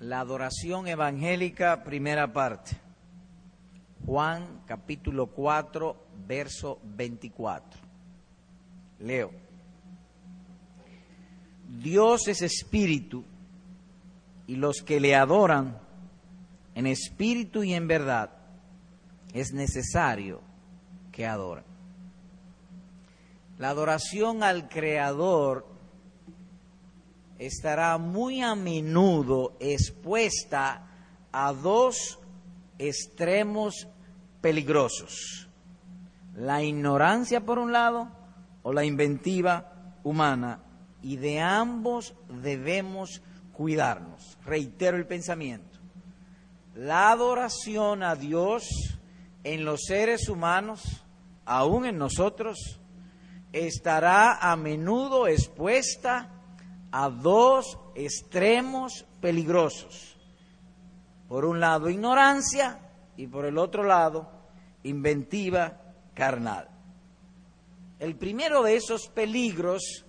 La adoración evangélica, primera parte. Juan capítulo 4, verso 24. Leo. Dios es espíritu y los que le adoran en espíritu y en verdad es necesario que adoren. La adoración al Creador estará muy a menudo expuesta a dos extremos peligrosos. La ignorancia por un lado o la inventiva humana y de ambos debemos cuidarnos. Reitero el pensamiento. La adoración a Dios en los seres humanos, aún en nosotros, estará a menudo expuesta a dos extremos peligrosos. Por un lado, ignorancia y por el otro lado, inventiva carnal. El primero de esos peligros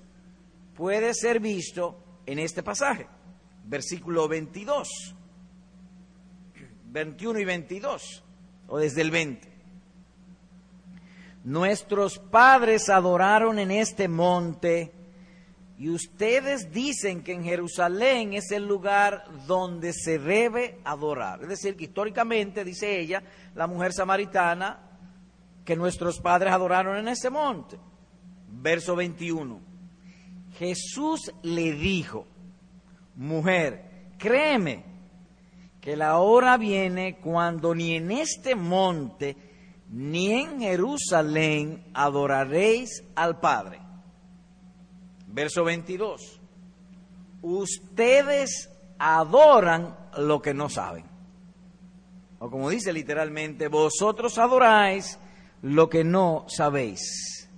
puede ser visto en este pasaje, versículo 22, 21 y 22, o desde el 20. Nuestros padres adoraron en este monte y ustedes dicen que en Jerusalén es el lugar donde se debe adorar. Es decir, que históricamente, dice ella, la mujer samaritana, que nuestros padres adoraron en ese monte. Verso 21. Jesús le dijo, mujer, créeme que la hora viene cuando ni en este monte ni en Jerusalén adoraréis al Padre. Verso 22. Ustedes adoran lo que no saben. O como dice literalmente, vosotros adoráis lo que no sabéis.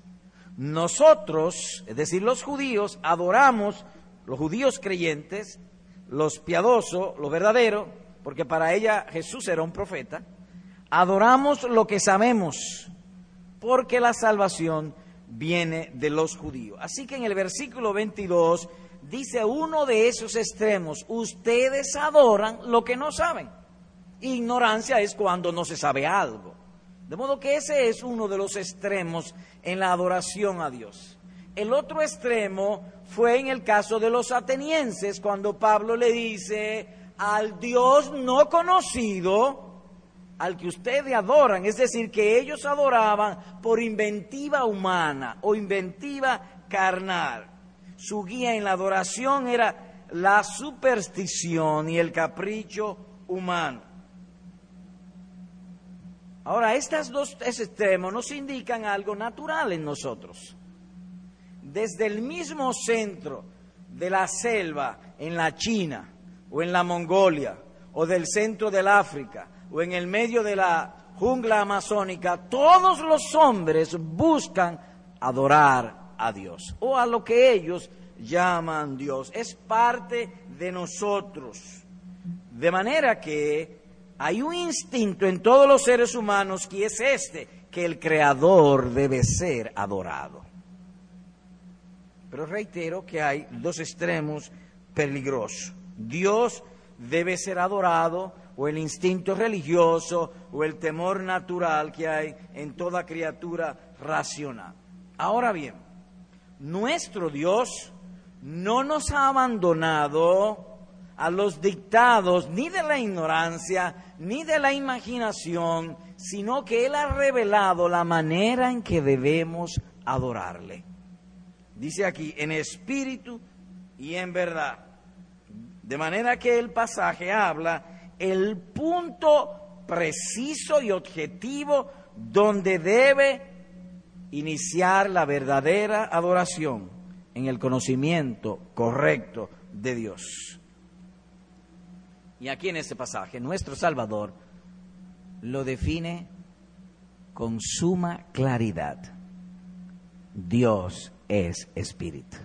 Nosotros, es decir, los judíos, adoramos, los judíos creyentes, los piadosos, los verdaderos, porque para ella Jesús era un profeta, adoramos lo que sabemos, porque la salvación viene de los judíos. Así que en el versículo 22 dice uno de esos extremos, ustedes adoran lo que no saben. Ignorancia es cuando no se sabe algo. De modo que ese es uno de los extremos en la adoración a Dios. El otro extremo fue en el caso de los atenienses, cuando Pablo le dice, al Dios no conocido, al que ustedes adoran, es decir, que ellos adoraban por inventiva humana o inventiva carnal. Su guía en la adoración era la superstición y el capricho humano. Ahora, estos dos extremos nos indican algo natural en nosotros. Desde el mismo centro de la selva en la China o en la Mongolia o del centro del África o en el medio de la jungla amazónica, todos los hombres buscan adorar a Dios o a lo que ellos llaman Dios. Es parte de nosotros. De manera que hay un instinto en todos los seres humanos que es este, que el Creador debe ser adorado. Pero reitero que hay dos extremos peligrosos. Dios debe ser adorado o el instinto religioso o el temor natural que hay en toda criatura racional. Ahora bien, nuestro Dios no nos ha abandonado a los dictados ni de la ignorancia ni de la imaginación, sino que Él ha revelado la manera en que debemos adorarle. Dice aquí, en espíritu y en verdad. De manera que el pasaje habla el punto preciso y objetivo donde debe iniciar la verdadera adoración en el conocimiento correcto de Dios. Y aquí en este pasaje, nuestro Salvador lo define con suma claridad. Dios es espíritu.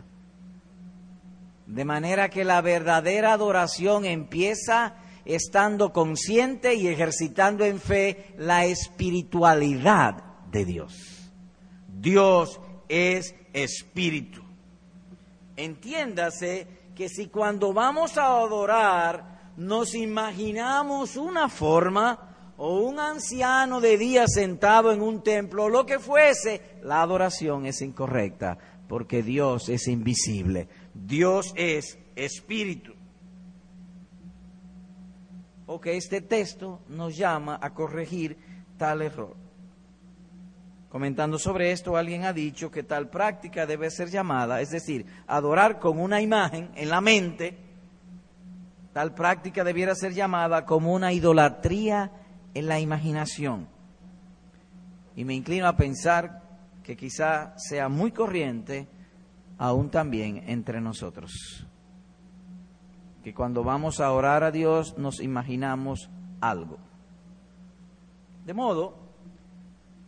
De manera que la verdadera adoración empieza estando consciente y ejercitando en fe la espiritualidad de Dios. Dios es espíritu. Entiéndase que si cuando vamos a adorar nos imaginamos una forma o un anciano de día sentado en un templo, lo que fuese, la adoración es incorrecta, porque Dios es invisible, Dios es espíritu. O que este texto nos llama a corregir tal error. Comentando sobre esto, alguien ha dicho que tal práctica debe ser llamada, es decir, adorar con una imagen en la mente, tal práctica debiera ser llamada como una idolatría en la imaginación. Y me inclino a pensar que quizá sea muy corriente aún también entre nosotros. Que cuando vamos a orar a Dios nos imaginamos algo. De modo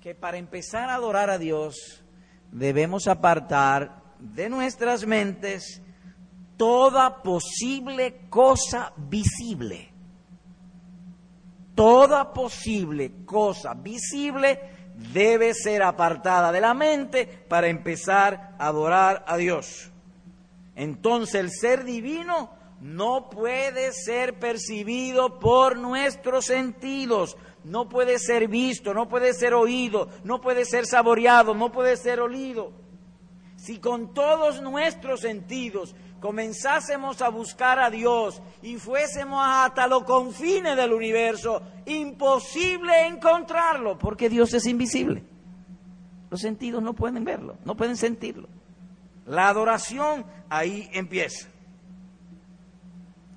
que para empezar a adorar a Dios debemos apartar de nuestras mentes toda posible cosa visible toda posible cosa visible debe ser apartada de la mente para empezar a adorar a Dios. Entonces el ser divino no puede ser percibido por nuestros sentidos, no puede ser visto, no puede ser oído, no puede ser saboreado, no puede ser olido. Si con todos nuestros sentidos comenzásemos a buscar a Dios y fuésemos hasta los confines del universo, imposible encontrarlo, porque Dios es invisible. Los sentidos no pueden verlo, no pueden sentirlo. La adoración ahí empieza.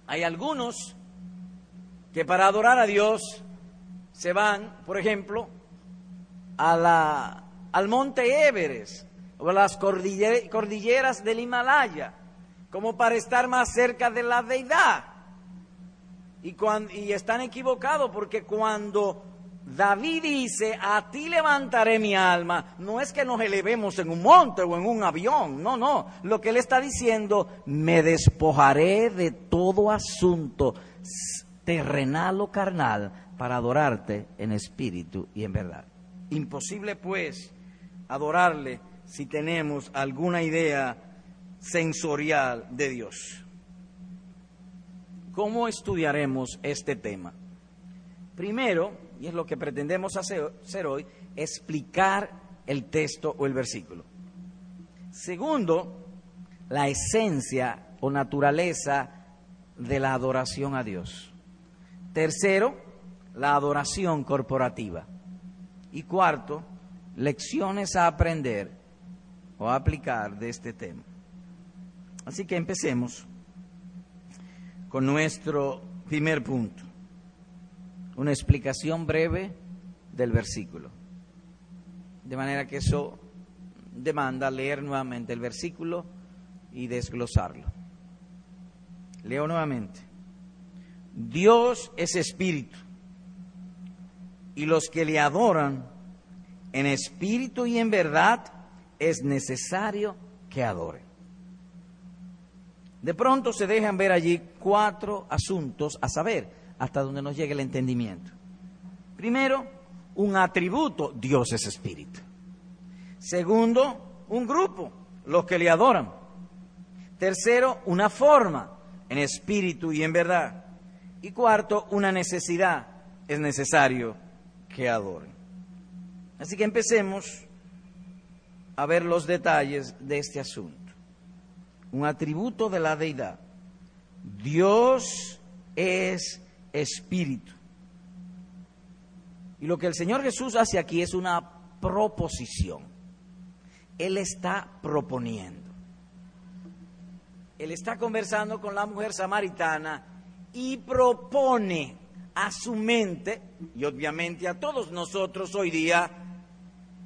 Hay algunos que para adorar a Dios se van, por ejemplo, a la, al monte Everest o a las cordilleras del Himalaya como para estar más cerca de la deidad. Y, cuando, y están equivocados porque cuando David dice, a ti levantaré mi alma, no es que nos elevemos en un monte o en un avión, no, no. Lo que él está diciendo, me despojaré de todo asunto terrenal o carnal para adorarte en espíritu y en verdad. Imposible pues adorarle si tenemos alguna idea sensorial de Dios. ¿Cómo estudiaremos este tema? Primero, y es lo que pretendemos hacer hoy, explicar el texto o el versículo. Segundo, la esencia o naturaleza de la adoración a Dios. Tercero, la adoración corporativa. Y cuarto, lecciones a aprender o a aplicar de este tema. Así que empecemos con nuestro primer punto, una explicación breve del versículo. De manera que eso demanda leer nuevamente el versículo y desglosarlo. Leo nuevamente. Dios es espíritu y los que le adoran en espíritu y en verdad es necesario que adoren. De pronto se dejan ver allí cuatro asuntos a saber hasta donde nos llegue el entendimiento. Primero, un atributo, Dios es espíritu. Segundo, un grupo, los que le adoran. Tercero, una forma, en espíritu y en verdad. Y cuarto, una necesidad, es necesario que adoren. Así que empecemos a ver los detalles de este asunto un atributo de la deidad. Dios es espíritu. Y lo que el Señor Jesús hace aquí es una proposición. Él está proponiendo. Él está conversando con la mujer samaritana y propone a su mente y obviamente a todos nosotros hoy día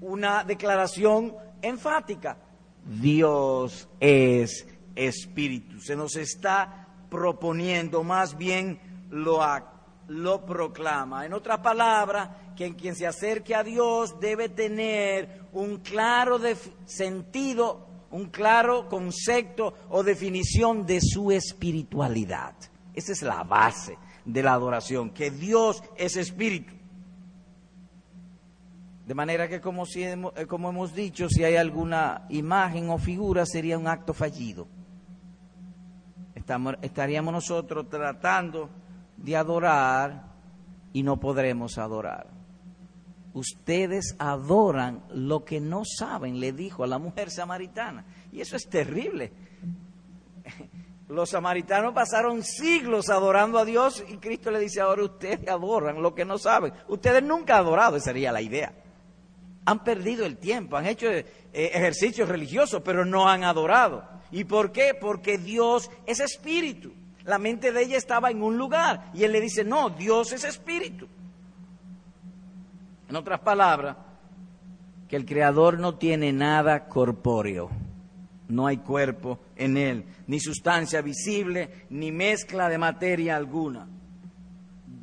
una declaración enfática. Dios es espíritu. Se nos está proponiendo, más bien lo, lo proclama. En otra palabra, que quien se acerque a Dios debe tener un claro sentido, un claro concepto o definición de su espiritualidad. Esa es la base de la adoración, que Dios es espíritu. De manera que como, si hemos, eh, como hemos dicho, si hay alguna imagen o figura sería un acto fallido estaríamos nosotros tratando de adorar y no podremos adorar. Ustedes adoran lo que no saben, le dijo a la mujer samaritana. Y eso es terrible. Los samaritanos pasaron siglos adorando a Dios y Cristo le dice, ahora ustedes adoran lo que no saben. Ustedes nunca han adorado, esa sería la idea. Han perdido el tiempo, han hecho eh, ejercicios religiosos, pero no han adorado. ¿Y por qué? Porque Dios es espíritu. La mente de ella estaba en un lugar y él le dice, no, Dios es espíritu. En otras palabras, que el Creador no tiene nada corpóreo no hay cuerpo en él, ni sustancia visible, ni mezcla de materia alguna.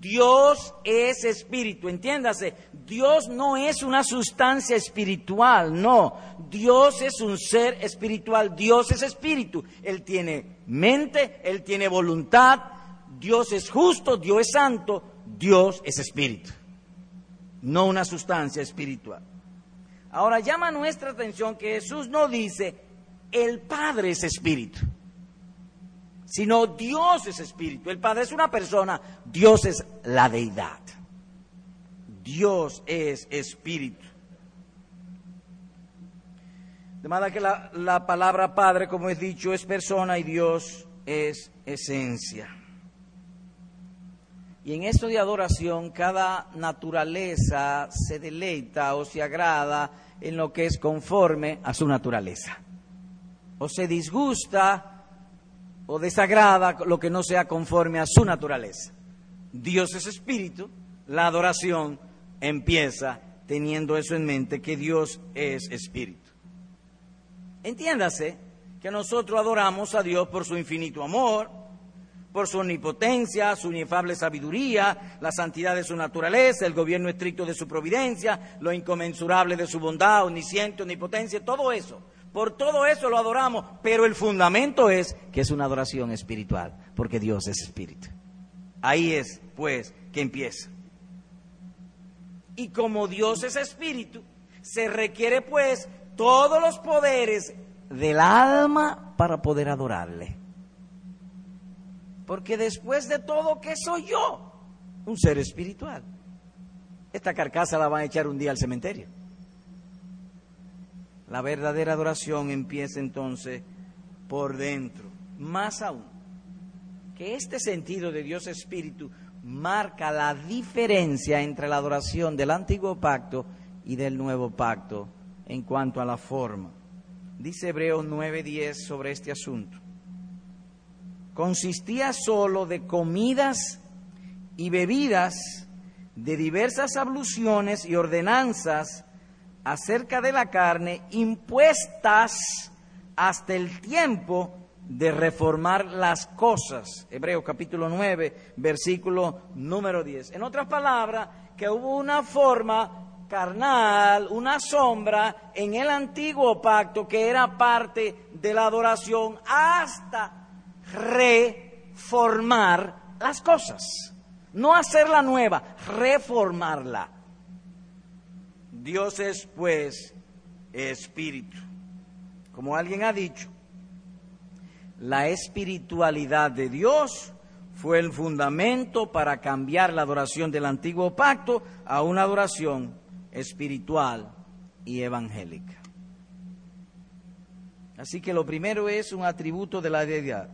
Dios es espíritu, entiéndase, Dios no es una sustancia espiritual, no, Dios es un ser espiritual, Dios es espíritu, Él tiene mente, Él tiene voluntad, Dios es justo, Dios es santo, Dios es espíritu, no una sustancia espiritual. Ahora llama nuestra atención que Jesús no dice, el Padre es espíritu, sino Dios es espíritu. El Padre es una persona, Dios es la deidad. Dios es espíritu. De manera que la, la, palabra Padre, como he dicho, es persona y Dios es esencia. Y en esto de adoración, cada naturaleza se deleita o se agrada en lo que es conforme a su naturaleza o se disgusta o desagrada lo que no sea conforme a su naturaleza. Dios es espíritu, la adoración empieza teniendo eso en mente, que Dios es espíritu. Entiéndase que nosotros adoramos a Dios por su infinito amor, por su omnipotencia, su inefable sabiduría, la santidad de su naturaleza, el gobierno estricto de su providencia, lo inconmensurable de su bondad, omnisciente, omnipotencia, todo eso por todo eso lo adoramos, pero el fundamento es que es una adoración espiritual, porque Dios es espíritu. Ahí es, pues, que empieza. Y como Dios es espíritu, se requiere, pues, todos los poderes del alma para poder adorarle. Porque después de todo, ¿qué soy yo? Un ser espiritual. Esta carcasa la van a echar un día al cementerio. La verdadera adoración empieza entonces por dentro. Más aún, que este sentido de Dios Espíritu marca la diferencia entre la adoración del antiguo pacto y del nuevo pacto en cuanto a la forma. Dice Hebreos 9:10 sobre este asunto. Consistía solo de comidas y bebidas, de diversas abluciones y ordenanzas acerca de la carne impuestas hasta el tiempo de reformar las cosas. Hebreos capítulo 9, versículo número 10. En otras palabras, que hubo una forma carnal, una sombra en el antiguo pacto que era parte de la adoración hasta reformar las cosas. No hacerla nueva, reformarla. Dios es pues espíritu. Como alguien ha dicho, la espiritualidad de Dios fue el fundamento para cambiar la adoración del antiguo pacto a una adoración espiritual y evangélica. Así que lo primero es un atributo de la deidad.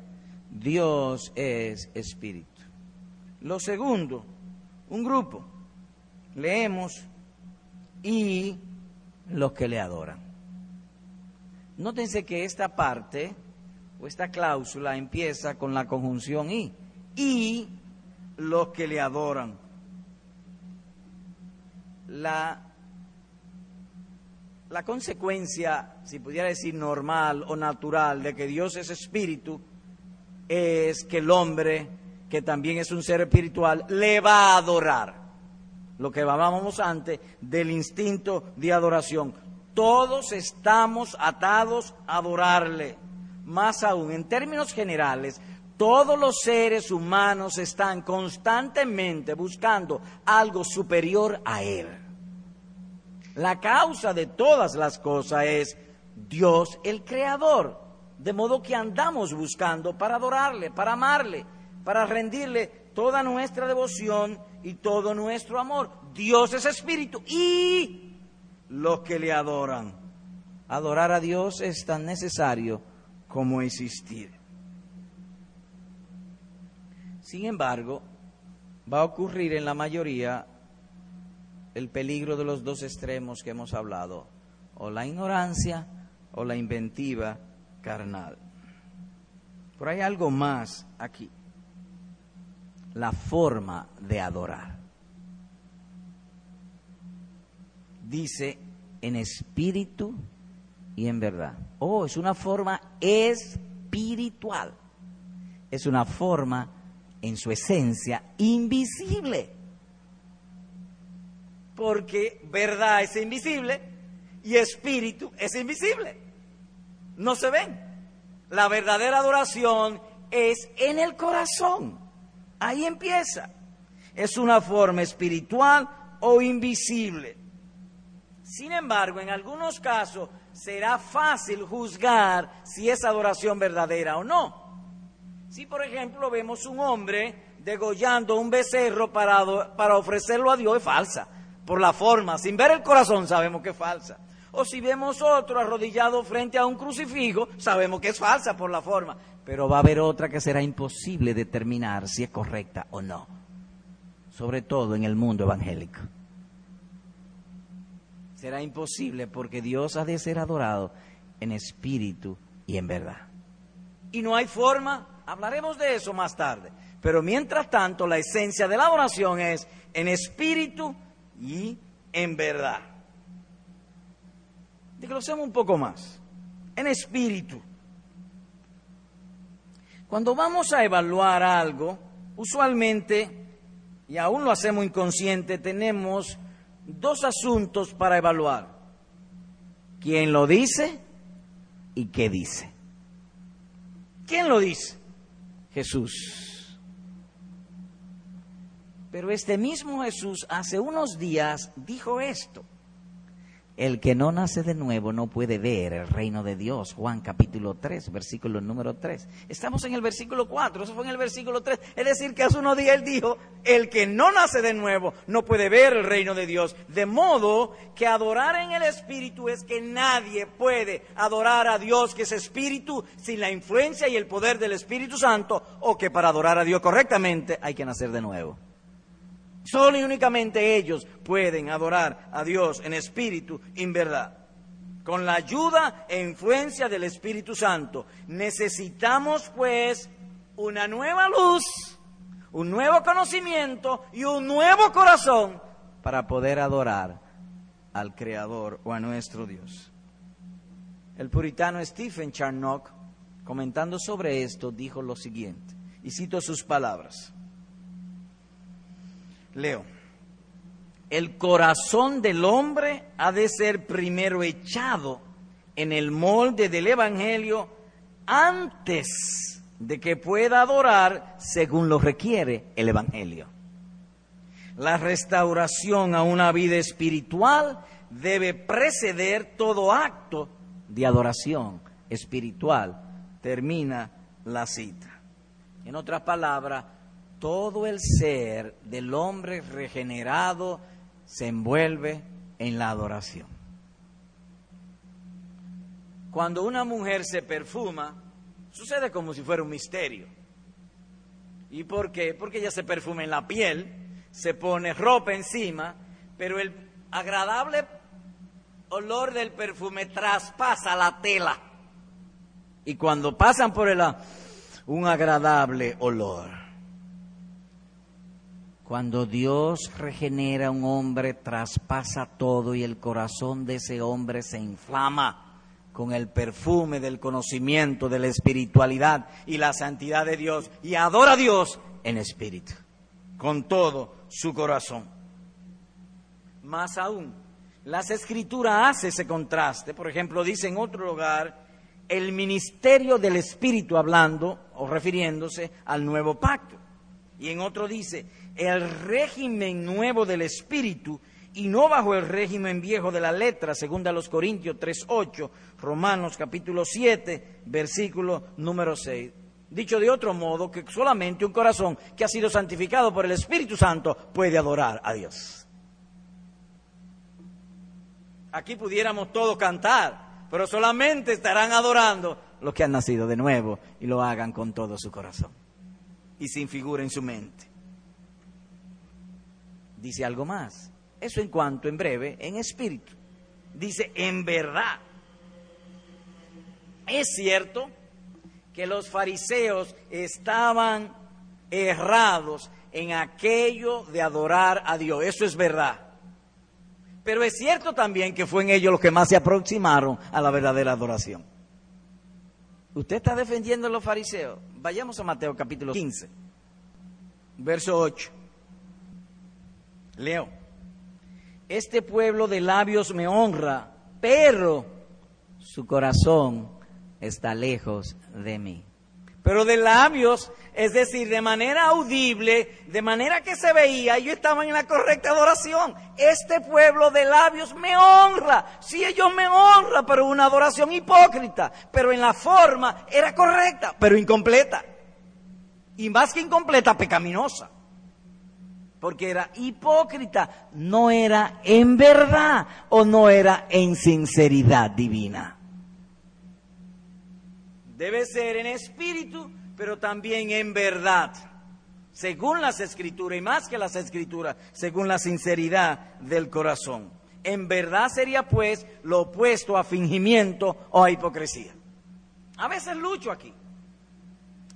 Dios es espíritu. Lo segundo, un grupo. Leemos y los que le adoran. Nótense que esta parte o esta cláusula empieza con la conjunción y. Y los que le adoran. La, la consecuencia, si pudiera decir normal o natural, de que Dios es espíritu, es que el hombre, que también es un ser espiritual, le va a adorar lo que hablábamos antes del instinto de adoración. Todos estamos atados a adorarle. Más aún, en términos generales, todos los seres humanos están constantemente buscando algo superior a Él. La causa de todas las cosas es Dios el Creador. De modo que andamos buscando para adorarle, para amarle, para rendirle toda nuestra devoción y todo nuestro amor. Dios es espíritu y los que le adoran. Adorar a Dios es tan necesario como existir. Sin embargo, va a ocurrir en la mayoría el peligro de los dos extremos que hemos hablado, o la ignorancia o la inventiva carnal. Pero hay algo más aquí, la forma de adorar. Dice en espíritu y en verdad. Oh, es una forma espiritual. Es una forma en su esencia invisible. Porque verdad es invisible y espíritu es invisible. No se ven. La verdadera adoración es en el corazón. Ahí empieza. Es una forma espiritual o invisible. Sin embargo, en algunos casos será fácil juzgar si es adoración verdadera o no. Si, por ejemplo, vemos un hombre degollando un becerro para, para ofrecerlo a Dios, es falsa. Por la forma, sin ver el corazón, sabemos que es falsa. O si vemos otro arrodillado frente a un crucifijo, sabemos que es falsa por la forma. Pero va a haber otra que será imposible determinar si es correcta o no. Sobre todo en el mundo evangélico. Será imposible porque Dios ha de ser adorado en espíritu y en verdad. Y no hay forma Hablaremos de eso más tarde. Pero mientras tanto, la esencia de la adoración es en espíritu y en verdad. Desglosemos un poco más. En espíritu. Cuando vamos a evaluar algo, usualmente, y aún lo hacemos inconsciente, tenemos dos asuntos para evaluar. ¿Quién lo dice y qué dice? ¿Quién lo dice? Jesús. Pero este mismo Jesús hace unos días dijo esto. El que no nace de nuevo no puede ver el reino de Dios. Juan capítulo 3, versículo número 3. Estamos en el versículo 4, eso fue en el versículo 3. Es decir, que hace unos días él dijo, el que no nace de nuevo no puede ver el reino de Dios. De modo que adorar en el Espíritu es que nadie puede adorar a Dios que es Espíritu sin la influencia y el poder del Espíritu Santo o que para adorar a Dios correctamente hay que nacer de nuevo. Solo y únicamente ellos pueden adorar a Dios en espíritu y en verdad. Con la ayuda e influencia del Espíritu Santo. Necesitamos pues una nueva luz, un nuevo conocimiento y un nuevo corazón para poder adorar al Creador o a nuestro Dios. El puritano Stephen Charnock, comentando sobre esto, dijo lo siguiente, y cito sus palabras. Leo. El corazón del hombre ha de ser primero echado en el molde del Evangelio antes de que pueda adorar según lo requiere el Evangelio. La restauración a una vida espiritual debe preceder todo acto de adoración espiritual. Termina la cita. En otras palabras, todo el ser del hombre regenerado se envuelve en la adoración. Cuando una mujer se perfuma, sucede como si fuera un misterio. ¿Y por qué? Porque ella se perfuma en la piel, se pone ropa encima, pero el agradable olor del perfume traspasa la tela. Y cuando pasan por el un agradable olor. Cuando Dios regenera a un hombre, traspasa todo y el corazón de ese hombre se inflama con el perfume del conocimiento, de la espiritualidad y la santidad de Dios y adora a Dios en espíritu, con todo su corazón. Más aún, las escrituras hace ese contraste. Por ejemplo, dice en otro lugar, el ministerio del Espíritu hablando o refiriéndose al nuevo pacto. Y en otro dice, el régimen nuevo del Espíritu y no bajo el régimen viejo de la letra, según a los Corintios 3.8, Romanos capítulo 7, versículo número 6. Dicho de otro modo, que solamente un corazón que ha sido santificado por el Espíritu Santo puede adorar a Dios. Aquí pudiéramos todos cantar, pero solamente estarán adorando los que han nacido de nuevo y lo hagan con todo su corazón y sin figura en su mente. Dice algo más. Eso en cuanto, en breve, en espíritu. Dice, en verdad. Es cierto que los fariseos estaban errados en aquello de adorar a Dios. Eso es verdad. Pero es cierto también que fue en ellos los que más se aproximaron a la verdadera adoración. Usted está defendiendo a los fariseos. Vayamos a Mateo capítulo 15, verso 8. Leo. Este pueblo de labios me honra, pero su corazón está lejos de mí. Pero de labios, es decir, de manera audible, de manera que se veía, ellos estaban en la correcta adoración. Este pueblo de labios me honra. Sí, ellos me honran, pero una adoración hipócrita. Pero en la forma era correcta, pero incompleta. Y más que incompleta, pecaminosa. Porque era hipócrita, no era en verdad o no era en sinceridad divina. Debe ser en espíritu, pero también en verdad, según las escrituras, y más que las escrituras, según la sinceridad del corazón. En verdad sería pues lo opuesto a fingimiento o a hipocresía. A veces lucho aquí.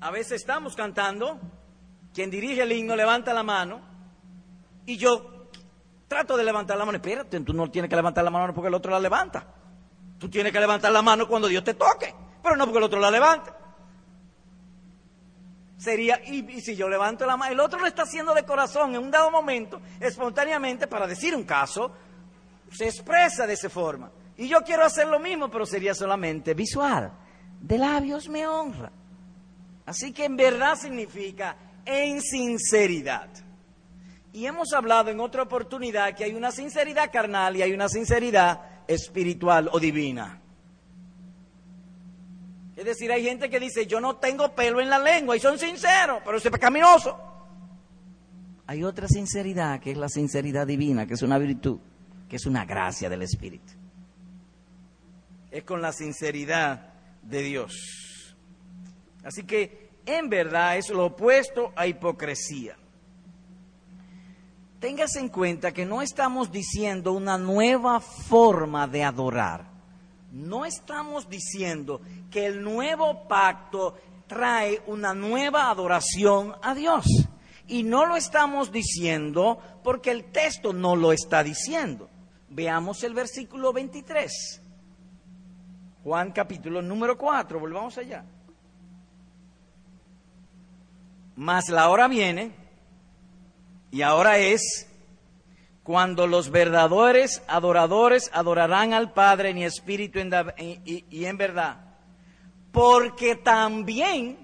A veces estamos cantando, quien dirige el himno levanta la mano y yo trato de levantar la mano. Espérate, tú no tienes que levantar la mano porque el otro la levanta. Tú tienes que levantar la mano cuando Dios te toque pero no porque el otro la levante. Sería, y, si yo levanto la mano, el otro lo está haciendo de corazón en un dado momento, espontáneamente, para decir un caso, se expresa de esa forma. Y yo quiero hacer lo mismo, pero sería solamente visual. De labios me honra. Así que en verdad significa en sinceridad. Y hemos hablado en otra oportunidad que hay una sinceridad carnal y hay una sinceridad espiritual o divina. Es decir, hay gente que dice, yo no tengo pelo en la lengua y son sinceros, pero es pecaminoso. Hay otra sinceridad que es la sinceridad divina, que es una virtud, que es una gracia del Espíritu. Es con la sinceridad de Dios. Así que en verdad es lo opuesto a hipocresía. Téngase en cuenta que no estamos diciendo una nueva forma de adorar no estamos diciendo que el nuevo pacto trae una nueva adoración a Dios. Y no lo estamos diciendo porque el texto no lo está diciendo. Veamos el versículo 23. Juan capítulo número 4, volvamos allá. Mas la hora viene, y ahora es, cuando los verdaderos adoradores adorarán al Padre en espíritu y en verdad. Porque también,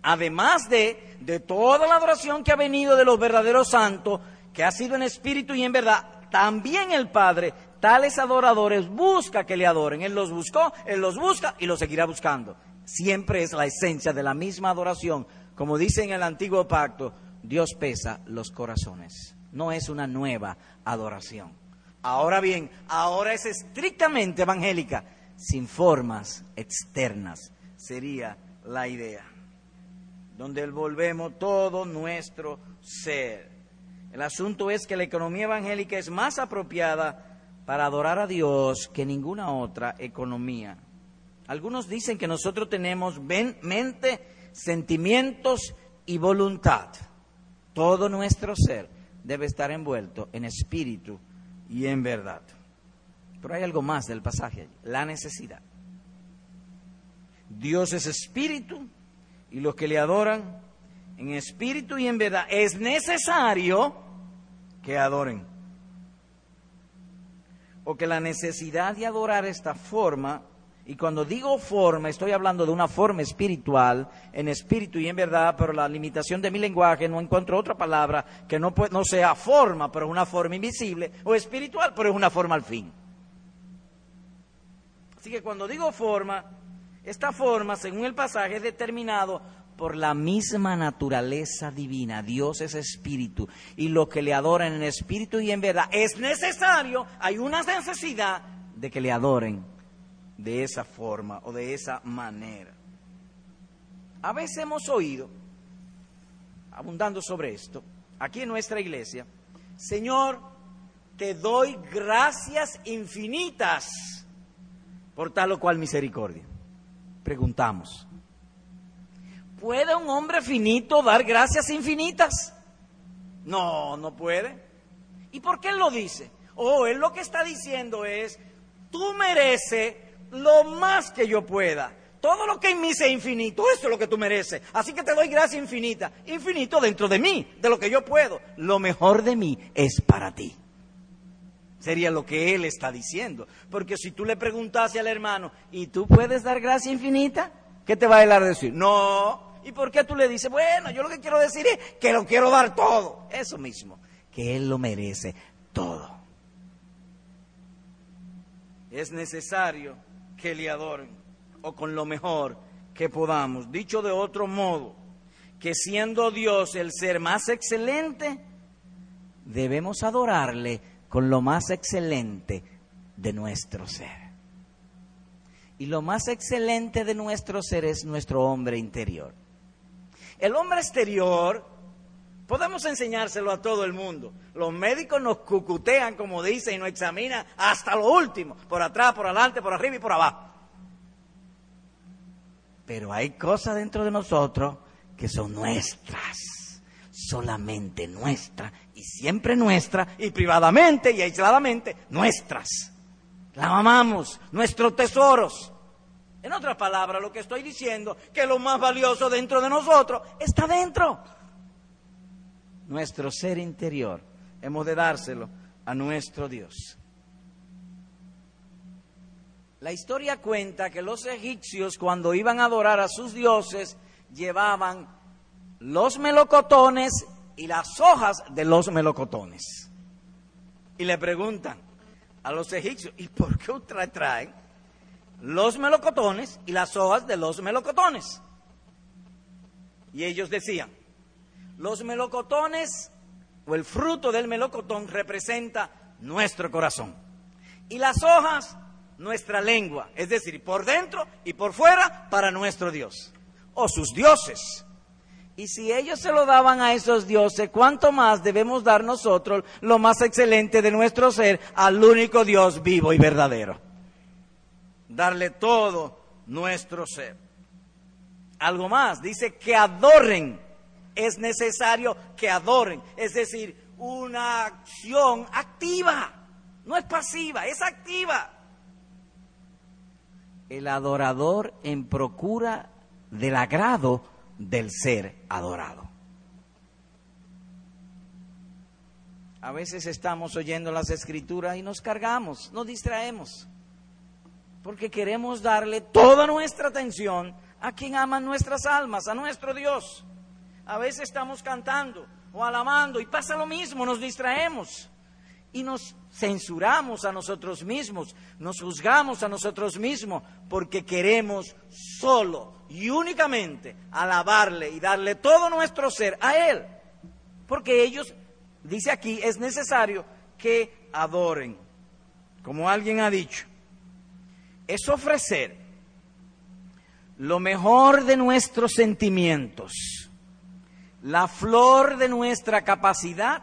además de, de toda la adoración que ha venido de los verdaderos santos, que ha sido en espíritu y en verdad, también el Padre, tales adoradores, busca que le adoren. Él los buscó, Él los busca y los seguirá buscando. Siempre es la esencia de la misma adoración. Como dice en el antiguo pacto, Dios pesa los corazones no es una nueva adoración. Ahora bien, ahora es estrictamente evangélica, sin formas externas, sería la idea, donde volvemos todo nuestro ser. El asunto es que la economía evangélica es más apropiada para adorar a Dios que ninguna otra economía. Algunos dicen que nosotros tenemos mente, sentimientos y voluntad, todo nuestro ser debe estar envuelto en espíritu y en verdad. Pero hay algo más del pasaje, la necesidad. Dios es espíritu y los que le adoran en espíritu y en verdad es necesario que adoren. O que la necesidad de adorar esta forma y cuando digo forma, estoy hablando de una forma espiritual, en espíritu y en verdad, pero la limitación de mi lenguaje no encuentro otra palabra que no, no sea forma, pero una forma invisible, o espiritual, pero es una forma al fin. Así que cuando digo forma, esta forma, según el pasaje, es determinado por la misma naturaleza divina. Dios es espíritu y lo que le adoran en espíritu y en verdad es necesario, hay una necesidad de que le adoren de esa forma o de esa manera. A veces hemos oído, abundando sobre esto, aquí en nuestra iglesia, Señor, te doy gracias infinitas por tal o cual misericordia. Preguntamos, ¿puede un hombre finito dar gracias infinitas? No, no puede. ¿Y por qué él lo dice? Oh, él lo que está diciendo es, tú mereces lo más que yo pueda. Todo lo que en mí sea infinito, eso es lo que tú mereces. Así que te doy gracia infinita. Infinito dentro de mí, de lo que yo puedo. Lo mejor de mí es para ti. Sería lo que él está diciendo. Porque si tú le preguntase al hermano, ¿y tú puedes dar gracia infinita? ¿Qué te va a a decir? No. ¿Y por qué tú le dices, bueno, yo lo que quiero decir es que lo quiero dar todo? Eso mismo, que él lo merece todo. Es necesario que le adoren o con lo mejor que podamos. Dicho de otro modo, que siendo Dios el ser más excelente, debemos adorarle con lo más excelente de nuestro ser. Y lo más excelente de nuestro ser es nuestro hombre interior. El hombre exterior podemos enseñárselo a todo el mundo. Los médicos nos cucutean, como dicen, y nos examinan hasta lo último, por atrás, por adelante, por arriba y por abajo. Pero hay cosas dentro de nosotros que son nuestras, solamente nuestras, y siempre nuestras, y privadamente y aisladamente nuestras. La amamos, nuestros tesoros. En otras palabras, lo que estoy diciendo, que lo más valioso dentro de nosotros está dentro. Nuestro ser interior, hemos de dárselo a nuestro Dios. La historia cuenta que los egipcios cuando iban a adorar a sus dioses llevaban los melocotones y las hojas de los melocotones. Y le preguntan a los egipcios, ¿y por qué ustedes traen los melocotones y las hojas de los melocotones? Y ellos decían, los melocotones o el fruto del melocotón representa nuestro corazón. Y las hojas nuestra lengua, es decir, por dentro y por fuera para nuestro Dios, o sus dioses. Y si ellos se lo daban a esos dioses, ¿cuánto más debemos dar nosotros lo más excelente de nuestro ser al único Dios vivo y verdadero? Darle todo nuestro ser. Algo más, dice que adoren. Es necesario que adoren, es decir, una acción activa. No es pasiva, es activa el adorador en procura del agrado del ser adorado. A veces estamos oyendo las escrituras y nos cargamos, nos distraemos, porque queremos darle toda nuestra atención a quien ama nuestras almas, a nuestro Dios. A veces estamos cantando o alabando y pasa lo mismo, nos distraemos y nos censuramos a nosotros mismos, nos juzgamos a nosotros mismos porque queremos solo y únicamente alabarle y darle todo nuestro ser a Él. Porque ellos, dice aquí, es necesario que adoren. Como alguien ha dicho, es ofrecer lo mejor de nuestros sentimientos, la flor de nuestra capacidad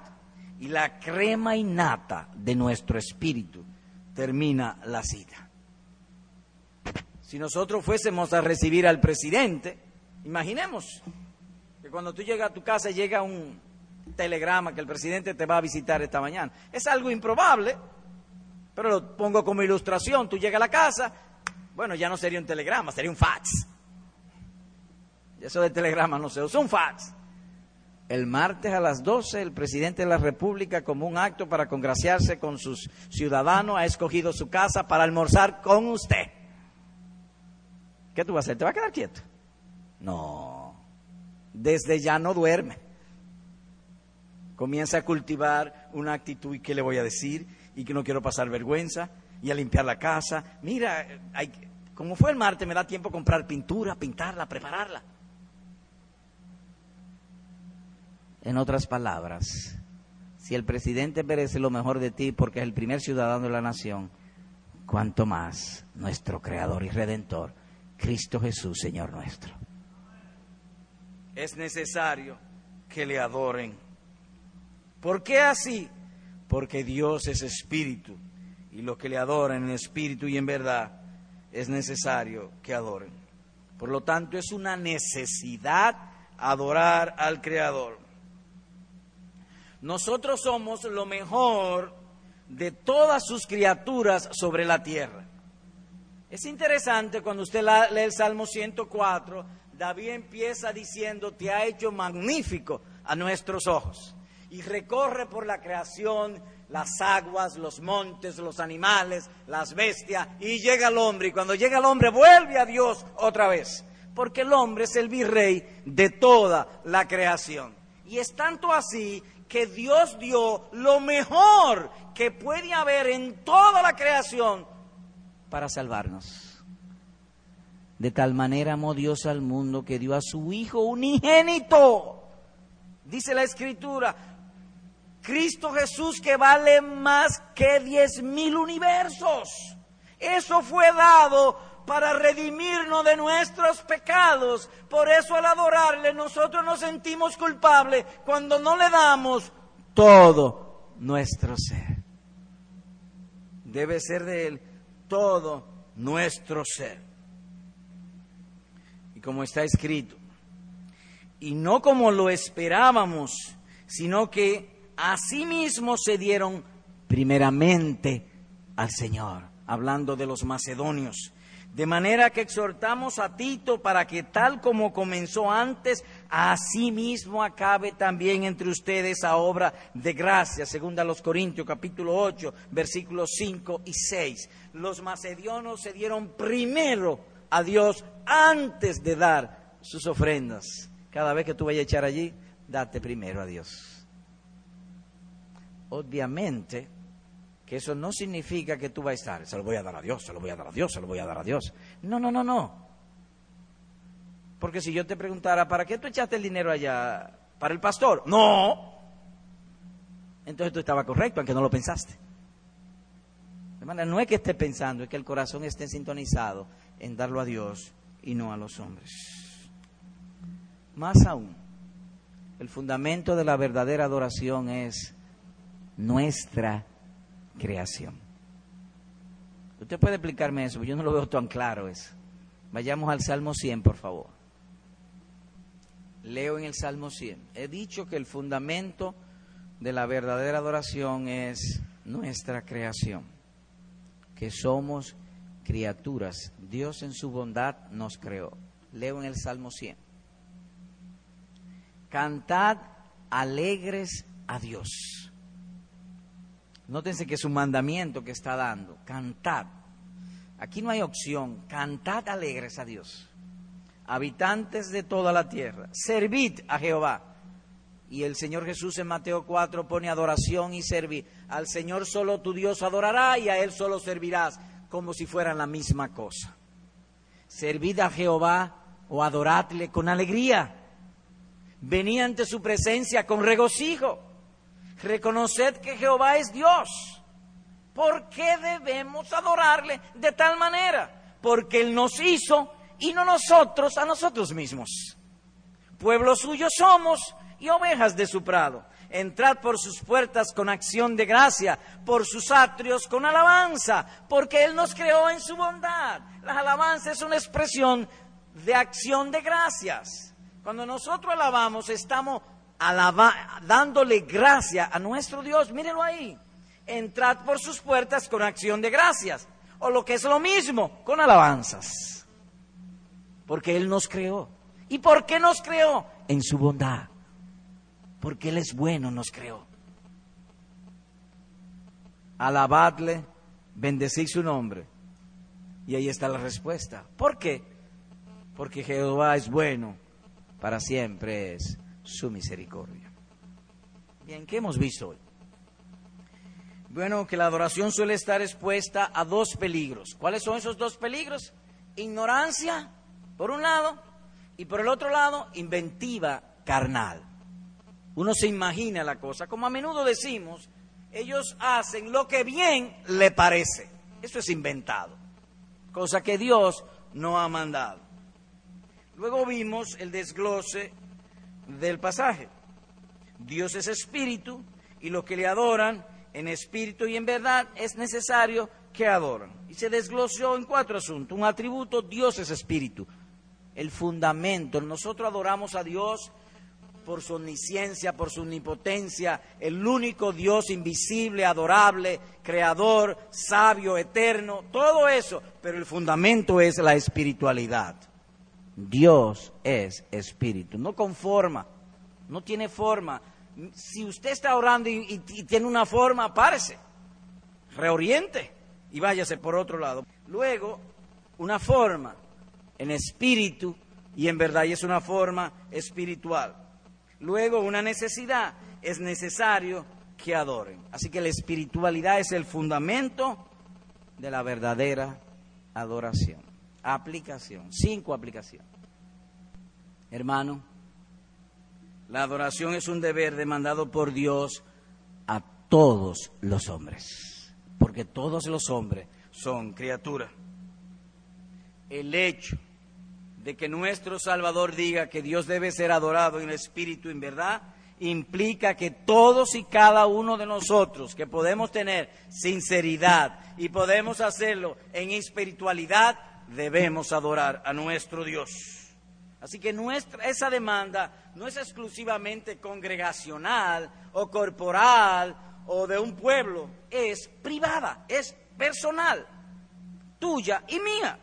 y la crema innata de nuestro espíritu, termina la cita. Si nosotros fuésemos a recibir al presidente, imaginemos que cuando tú llegas a tu casa llega un telegrama que el presidente te va a visitar esta mañana. Es algo improbable, pero lo pongo como ilustración. Tú llegas a la casa, bueno, ya no sería un telegrama, sería un fax. Eso de telegrama no se usa, un fax. El martes a las 12 el presidente de la República, como un acto para congraciarse con sus ciudadanos, ha escogido su casa para almorzar con usted. ¿Qué tú vas a hacer? ¿Te va a quedar quieto? No, desde ya no duerme. Comienza a cultivar una actitud y qué le voy a decir y que no quiero pasar vergüenza y a limpiar la casa. Mira, hay, como fue el martes, me da tiempo comprar pintura, pintarla, prepararla. En otras palabras, si el presidente merece lo mejor de ti porque es el primer ciudadano de la nación, cuanto más nuestro Creador y Redentor, Cristo Jesús, Señor nuestro. Es necesario que le adoren. ¿Por qué así? Porque Dios es espíritu y los que le adoran en espíritu y en verdad es necesario que adoren. Por lo tanto, es una necesidad adorar al Creador. Nosotros somos lo mejor de todas sus criaturas sobre la tierra. Es interesante cuando usted lee el Salmo 104, David empieza diciendo, te ha hecho magnífico a nuestros ojos. Y recorre por la creación las aguas, los montes, los animales, las bestias, y llega el hombre. Y cuando llega el hombre vuelve a Dios otra vez, porque el hombre es el virrey de toda la creación. Y es tanto así que Dios dio lo mejor que puede haber en toda la creación para salvarnos. De tal manera amó Dios al mundo que dio a su Hijo unigénito. Dice la Escritura, Cristo Jesús que vale más que diez mil universos. Eso fue dado para redimirnos de nuestros pecados. Por eso al adorarle nosotros nos sentimos culpables cuando no le damos todo nuestro ser. Debe ser de Él todo nuestro ser. Y como está escrito, y no como lo esperábamos, sino que asimismo se dieron primeramente al Señor, hablando de los macedonios. De manera que exhortamos a Tito para que tal como comenzó antes, así mismo acabe también entre ustedes a obra de gracia, según a los Corintios capítulo 8, versículos 5 y 6. Los macedonios se dieron primero a Dios antes de dar sus ofrendas. Cada vez que tú vayas a echar allí, date primero a Dios. Obviamente, que eso no significa que tú vas a estar, se lo voy a dar a Dios, se lo voy a dar a Dios, se lo voy a dar a Dios. No, no, no, no. Porque si yo te preguntara, ¿para qué tú echaste el dinero allá? ¿Para el pastor? No. Entonces tú estabas correcto, aunque no lo pensaste. De manera, no es que esté pensando, es que el corazón esté sintonizado en darlo a Dios y no a los hombres. Más aún, el fundamento de la verdadera adoración es nuestra creación. Usted puede explicarme eso, yo no lo veo tan claro eso. Vayamos al Salmo 100, por favor. Leo en el Salmo 100. He dicho que el fundamento de la verdadera adoración es nuestra creación, que somos criaturas. Dios en su bondad nos creó. Leo en el Salmo 100. Cantad alegres a Dios Nótense que es un mandamiento que está dando. Cantad. Aquí no hay opción. Cantad alegres a Dios. Habitantes de toda la tierra. Servid a Jehová. Y el Señor Jesús en Mateo 4 pone adoración y servir. Al Señor solo tu Dios adorará y a Él solo servirás como si fueran la misma cosa. Servid a Jehová o adoradle con alegría. Venid ante su presencia con regocijo reconoced que Jehová es Dios. ¿Por qué debemos adorarle de tal manera? Porque Él nos hizo y no nosotros a nosotros mismos. Pueblo suyo somos y ovejas de su prado. Entrad por sus puertas con acción de gracia, por sus atrios con alabanza, porque Él nos creó en su bondad. La alabanza es una expresión de acción de gracias. Cuando nosotros alabamos, estamos dándole gracia a nuestro Dios. Mírenlo ahí. Entrad por sus puertas con acción de gracias. O lo que es lo mismo, con alabanzas. Porque Él nos creó. ¿Y por qué nos creó? En su bondad. Porque Él es bueno, nos creó. Alabadle, bendecid su nombre. Y ahí está la respuesta. ¿Por qué? Porque Jehová es bueno, para siempre es su misericordia. Bien, ¿qué hemos visto hoy? Bueno, que la adoración suele estar expuesta a dos peligros. ¿Cuáles son esos dos peligros? Ignorancia, por un lado, y por el otro lado, inventiva carnal. Uno se imagina la cosa. Como a menudo decimos, ellos hacen lo que bien le parece. Eso es inventado, cosa que Dios no ha mandado. Luego vimos el desglose del pasaje. Dios es espíritu y los que le adoran en espíritu y en verdad es necesario que adoran. Y se desglosó en cuatro asuntos. Un atributo, Dios es espíritu. El fundamento, nosotros adoramos a Dios por su omnisciencia, por su omnipotencia, el único Dios invisible, adorable, creador, sabio, eterno, todo eso, pero el fundamento es la espiritualidad. Dios es espíritu, no conforma, no tiene forma. Si usted está orando y, tiene una forma, párese, reoriente y váyase por otro lado. Luego, una forma en espíritu y en verdad, y es una forma espiritual. Luego, una necesidad, es necesario que adoren. Así que la espiritualidad es el fundamento de la verdadera adoración. Aplicación, cinco aplicaciones. Hermano, la adoración es un deber demandado por Dios a todos los hombres, porque todos los hombres son criaturas. El hecho de que nuestro Salvador diga que Dios debe ser adorado en espíritu y en verdad, implica que todos y cada uno de nosotros que podemos tener sinceridad y podemos hacerlo en espiritualidad, debemos adorar a nuestro Dios. Así que nuestra, esa demanda no es exclusivamente congregacional o corporal o de un pueblo, es privada, es personal, tuya y mía.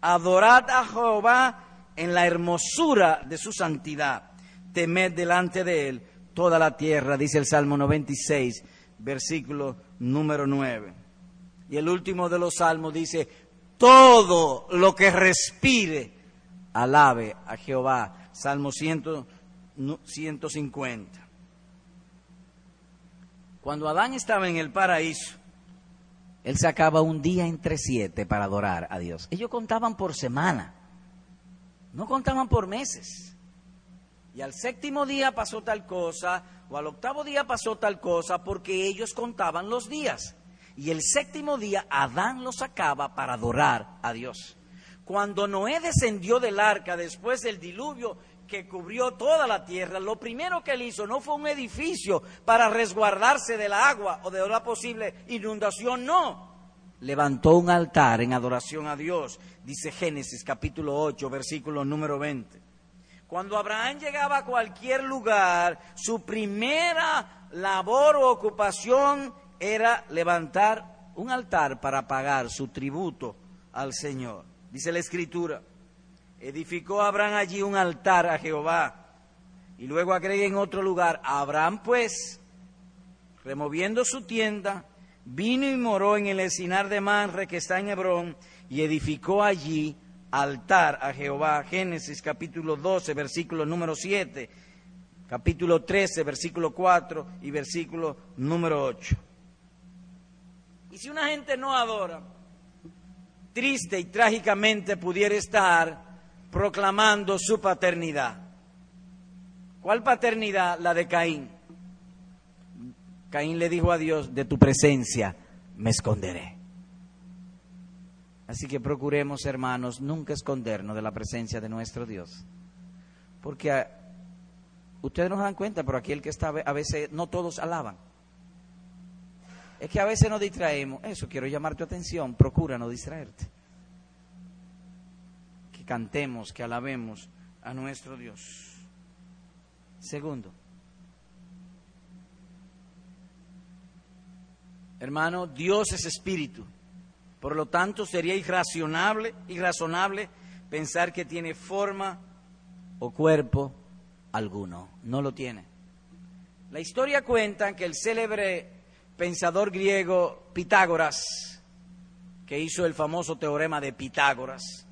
Adorad a Jehová en la hermosura de su santidad. Temed delante de él toda la tierra, dice el Salmo 96, versículo número 9. Y el último de los salmos dice, todo lo que respire, alabe a Jehová. Salmo 150. Cuando Adán estaba en el paraíso, él sacaba un día entre siete para adorar a Dios. Ellos contaban por semana, no contaban por meses. Y al séptimo día pasó tal cosa, o al octavo día pasó tal cosa, porque ellos contaban los días. Y el séptimo día Adán lo sacaba para adorar a Dios. Cuando Noé descendió del arca después del diluvio que cubrió toda la tierra, lo primero que él hizo no fue un edificio para resguardarse del agua o de una posible inundación, no. Levantó un altar en adoración a Dios, dice Génesis capítulo 8, versículo número 20. Cuando Abraham llegaba a cualquier lugar, su primera labor o ocupación era levantar un altar para pagar su tributo al Señor. Dice la Escritura, edificó Abraham allí un altar a Jehová. Y luego agrega en otro lugar, Abraham pues, removiendo su tienda, vino y moró en el encinar de Manre que está en Hebrón y edificó allí altar a Jehová. Génesis capítulo 12, versículo número 7, capítulo 13, versículo 4 y versículo número 8. Si una gente no adora, triste y trágicamente pudiera estar proclamando su paternidad. ¿Cuál paternidad? La de Caín. Caín le dijo a Dios, de tu presencia me esconderé. Así que procuremos, hermanos, nunca escondernos de la presencia de nuestro Dios. Porque ah, ustedes no se dan cuenta, pero aquí el que está a veces no todos alaban. Es que a veces nos distraemos. Eso quiero llamar tu atención. Procura no distraerte cantemos, que alabemos a nuestro Dios. Segundo, hermano, Dios es espíritu. Por lo tanto, sería irracionable, irrazonable pensar que tiene forma o cuerpo alguno. No lo tiene. La historia cuenta que el célebre pensador griego Pitágoras, que hizo el famoso teorema de Pitágoras,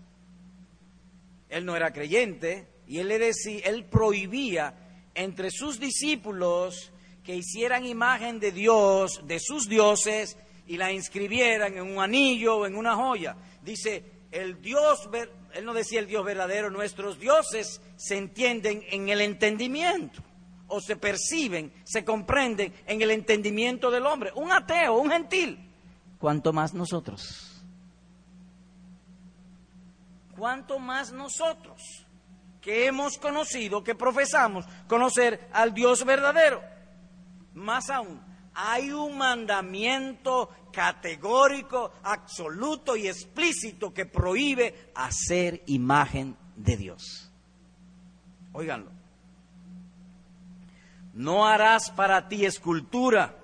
él no era creyente y él le decía, él prohibía entre sus discípulos que hicieran imagen de Dios, de sus dioses y la inscribieran en un anillo o en una joya. Dice, el Dios, él no decía el Dios verdadero, nuestros dioses se entienden en el entendimiento. O se perciben, se comprenden en el entendimiento del hombre. Un ateo, un gentil. Cuanto más nosotros. Cuanto más nosotros que hemos conocido, que profesamos conocer al Dios verdadero. Más aún, hay un mandamiento categórico, absoluto y explícito que prohíbe hacer imagen de Dios. Óiganlo. No harás para ti escultura,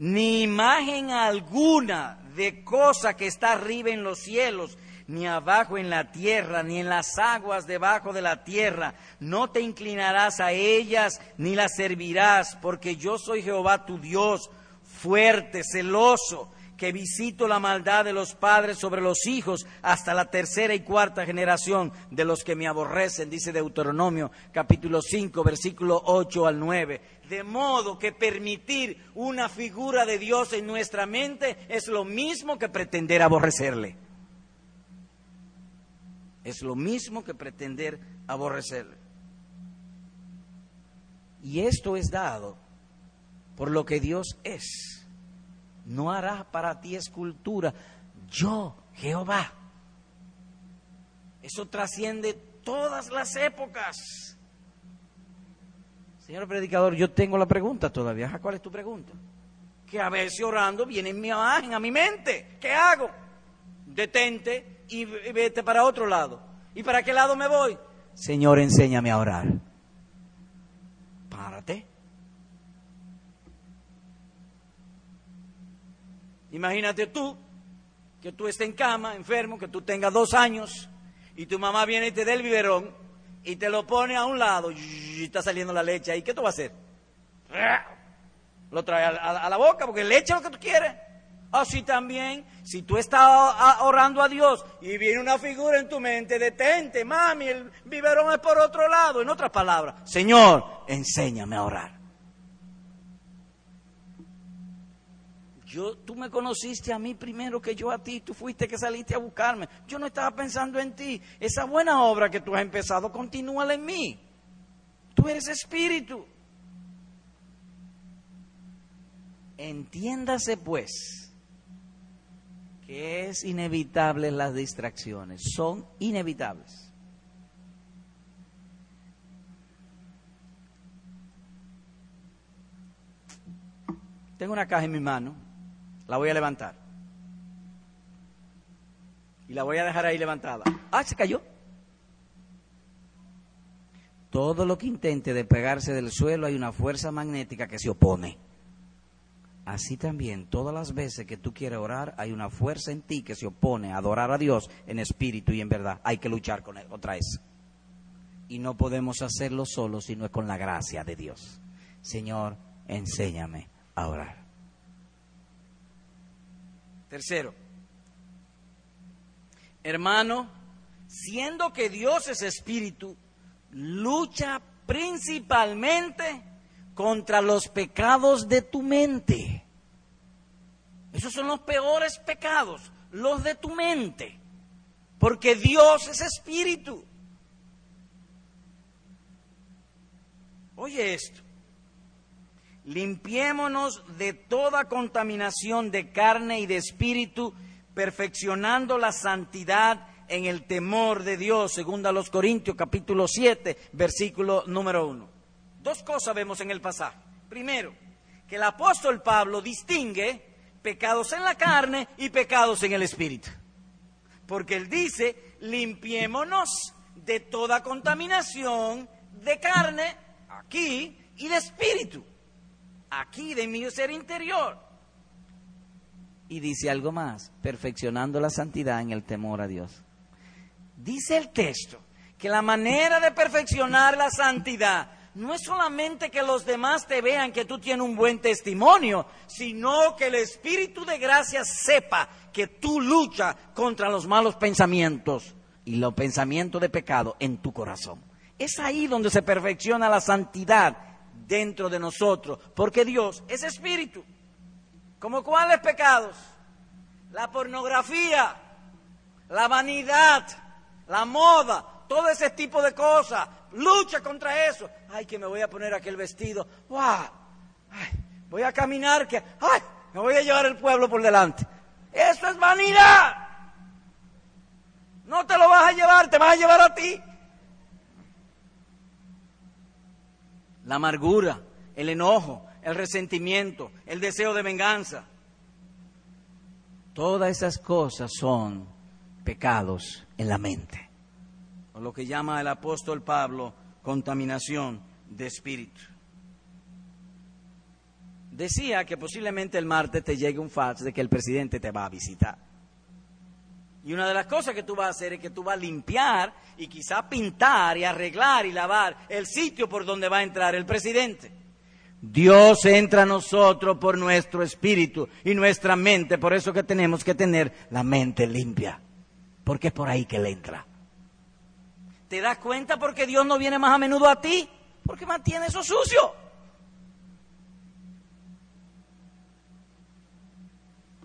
ni imagen alguna de cosa que está arriba en los cielos, ni abajo en la tierra, ni en las aguas debajo de la tierra. No te inclinarás a ellas, ni las servirás, porque yo soy Jehová tu Dios, fuerte, celoso, que visito la maldad de los padres sobre los hijos hasta la tercera y cuarta generación de los que me aborrecen, dice Deuteronomio capítulo 5, versículo 8 al 9. De modo que permitir una figura de Dios en nuestra mente es lo mismo que pretender aborrecerle. Es lo mismo que pretender aborrecerle. Y esto es dado por lo que Dios es. No hará para ti escultura. Yo, Jehová. Eso trasciende todas las épocas. Señor predicador, yo tengo la pregunta todavía. ¿Cuál es tu pregunta? Que a veces orando viene en mi imagen, a mi mente. ¿Qué hago? Detente y vete para otro lado. ¿Y para qué lado me voy? Señor, enséñame a orar. Párate. Imagínate tú, que tú estés en cama, enfermo, que tú tengas dos años, y tu mamá viene y te da el biberón, y te lo pone a un lado, y está saliendo la leche ahí. ¿Qué tú vas a hacer? Lo trae a, la boca, porque leche es lo que tú quieres. Así también, si tú estás orando a Dios y viene una figura en tu mente, detente, mami, el biberón es por otro lado. En otras palabras, Señor, enséñame a orar. Yo, tú me conociste a mí primero que yo a ti, tú fuiste que saliste a buscarme. Yo no estaba pensando en ti. Esa buena obra que tú has empezado, continúa en mí. Tú eres espíritu. Entiéndase pues que es inevitable las distracciones, son inevitables. Tengo una caja en mi mano, la voy a levantar. Y la voy a dejar ahí levantada. Ah, se cayó. Todo lo que intente despegarse del suelo hay una fuerza magnética que se opone. Así también, todas las veces que tú quieres orar, hay una fuerza en ti que se opone a adorar a Dios en espíritu y en verdad. Hay que luchar con él, contra eso. Y no podemos hacerlo solo, sino con la gracia de Dios. Señor, enséñame a orar. Tercero, hermano, siendo que Dios es espíritu, lucha principalmente contra los pecados de tu mente. Esos son los peores pecados, los de tu mente. Porque Dios es espíritu. Oye esto. Limpiémonos de toda contaminación de carne y de espíritu, perfeccionando la santidad en el temor de Dios, según a los Corintios capítulo 7, versículo número 1. Dos cosas vemos en el pasaje. Primero, que el apóstol Pablo distingue pecados en la carne y pecados en el espíritu. Porque él dice, limpiémonos de toda contaminación de carne, aquí, y de espíritu, aquí de mi ser interior. Y dice algo más, perfeccionando la santidad en el temor a Dios. Dice el texto que la manera de perfeccionar la santidad no es solamente que los demás te vean que tú tienes un buen testimonio, sino que el Espíritu de gracia sepa que tú luchas contra los malos pensamientos y los pensamientos de pecado en tu corazón. Es ahí donde se perfecciona la santidad dentro de nosotros, porque Dios es espíritu. ¿Como cuáles pecados? La pornografía, la vanidad, la moda, todo ese tipo de cosas. Lucha contra eso. Ay, que me voy a poner aquel vestido. ¡Wow! Ay, voy a caminar que... ¡Ay! Me voy a llevar el pueblo por delante. Eso es vanidad. No te lo vas a llevar, te vas a llevar a ti. La amargura, el enojo, el resentimiento, el deseo de venganza. Todas esas cosas son pecados en la mente. O lo que llama el apóstol Pablo contaminación de espíritu. Decía que posiblemente el martes te llegue un fax de que el presidente te va a visitar. Y una de las cosas que tú vas a hacer es que tú vas a limpiar y quizá pintar y arreglar y lavar el sitio por donde va a entrar el presidente. Dios entra a nosotros por nuestro espíritu y nuestra mente, por eso que tenemos que tener la mente limpia, porque es por ahí que Él entra. ¿Te das cuenta por qué Dios no viene más a menudo a ti? Porque mantiene eso sucio.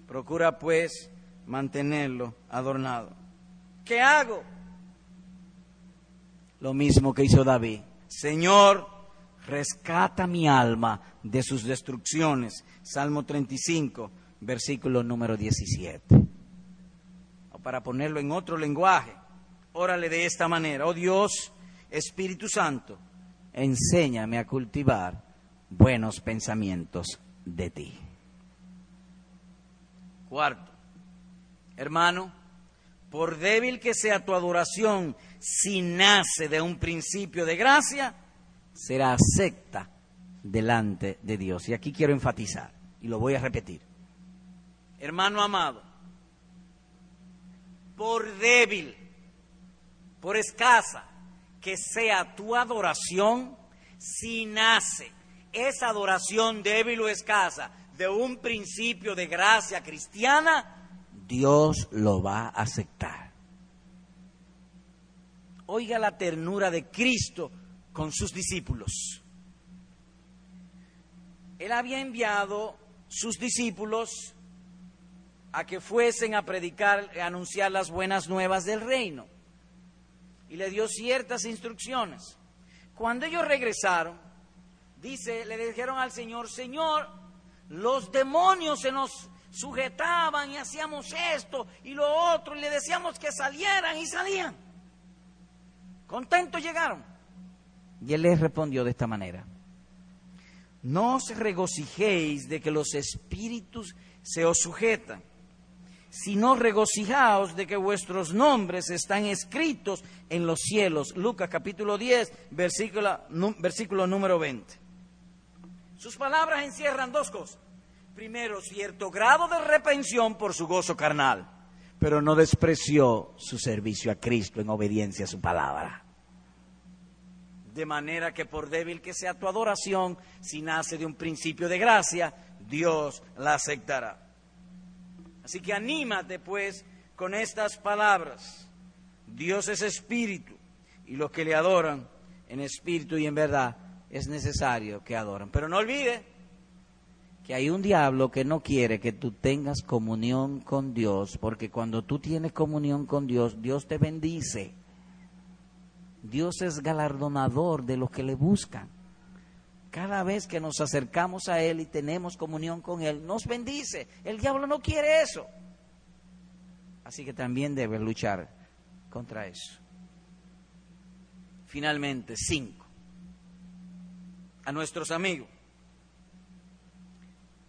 Procura pues mantenerlo adornado. ¿Qué hago? Lo mismo que hizo David. Señor, rescata mi alma de sus destrucciones. Salmo 35, versículo número 17. O para ponerlo en otro lenguaje, órale de esta manera. Oh Dios, Espíritu Santo, enséñame a cultivar buenos pensamientos de ti. Cuarto, hermano, por débil que sea tu adoración, si nace de un principio de gracia, será acepta delante de Dios. Y aquí quiero enfatizar, y lo voy a repetir. Hermano amado, por débil, por escasa que sea tu adoración, si nace esa adoración débil o escasa de un principio de gracia cristiana, Dios lo va a aceptar. Oiga la ternura de Cristo con sus discípulos. Él había enviado sus discípulos a que fuesen a predicar, a anunciar las buenas nuevas del reino. Y le dio ciertas instrucciones. Cuando ellos regresaron, dice, le dijeron al Señor, Señor, los demonios se nos sujetaban y hacíamos esto y lo otro y le decíamos que salieran y salían. Contentos llegaron. Y él les respondió de esta manera. No os regocijéis de que los espíritus se os sujetan, sino regocijaos de que vuestros nombres están escritos en los cielos. Lucas capítulo 10, versículo, versículo número 20. Sus palabras encierran dos cosas. Primero, cierto grado de repensión por su gozo carnal, pero no despreció su servicio a Cristo en obediencia a su palabra. De manera que por débil que sea tu adoración, si nace de un principio de gracia, Dios la aceptará. Así que anímate pues con estas palabras. Dios es espíritu y los que le adoran en espíritu y en verdad es necesario que adoren. Pero no olvide que hay un diablo que no quiere que tú tengas comunión con Dios, porque cuando tú tienes comunión con Dios, Dios te bendice. Dios es galardonador de los que le buscan. Cada vez que nos acercamos a Él y tenemos comunión con Él, nos bendice. El diablo no quiere eso. Así que también debes luchar contra eso. Finalmente, cinco a nuestros amigos.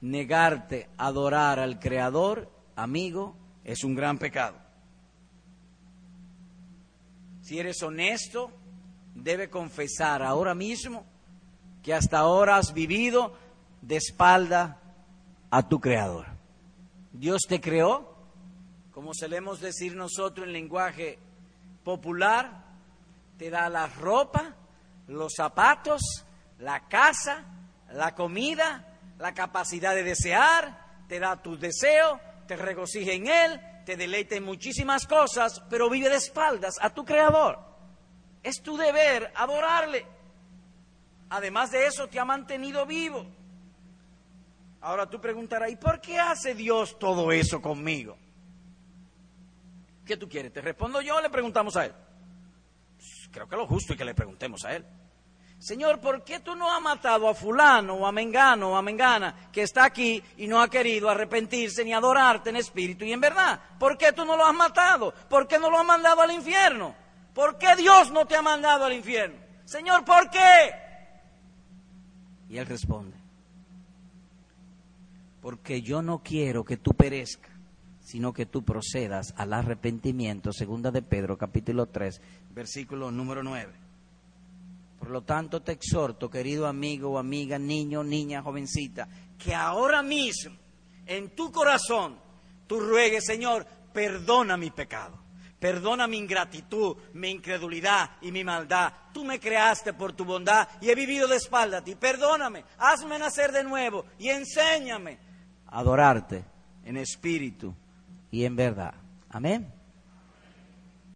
Negarte a adorar al Creador, amigo, es un gran pecado. Si eres honesto, debe confesar ahora mismo que hasta ahora has vivido de espalda a tu Creador. Dios te creó, como solemos decir nosotros en lenguaje popular, te da la ropa, los zapatos, la casa, la comida, la capacidad de desear, te da tus deseos, te regocija en Él, te deleita en muchísimas cosas, pero vive de espaldas a tu Creador. Es tu deber adorarle. Además de eso, te ha mantenido vivo. Ahora tú preguntarás, ¿y por qué hace Dios todo eso conmigo? ¿Qué tú quieres? ¿Te respondo yo o le preguntamos a Él? creo que lo justo es que le preguntemos a él. Señor, ¿por qué tú no has matado a fulano o a mengano o a mengana que está aquí y no ha querido arrepentirse ni adorarte en espíritu y en verdad? ¿Por qué tú no lo has matado? ¿Por qué no lo has mandado al infierno? ¿Por qué Dios no te ha mandado al infierno? Señor, ¿por qué? Y él responde, porque yo no quiero que tú perezcas, sino que tú procedas al arrepentimiento, segunda de Pedro capítulo 3, versículo número 9. Por lo tanto te exhorto, querido amigo o amiga, niño, niña, jovencita, que ahora mismo en tu corazón tú ruegues, Señor, perdona mi pecado. Perdona mi ingratitud, mi incredulidad y mi maldad. Tú me creaste por tu bondad y he vivido de espalda a ti. Perdóname, hazme nacer de nuevo y enséñame a adorarte en espíritu y en verdad. Amén.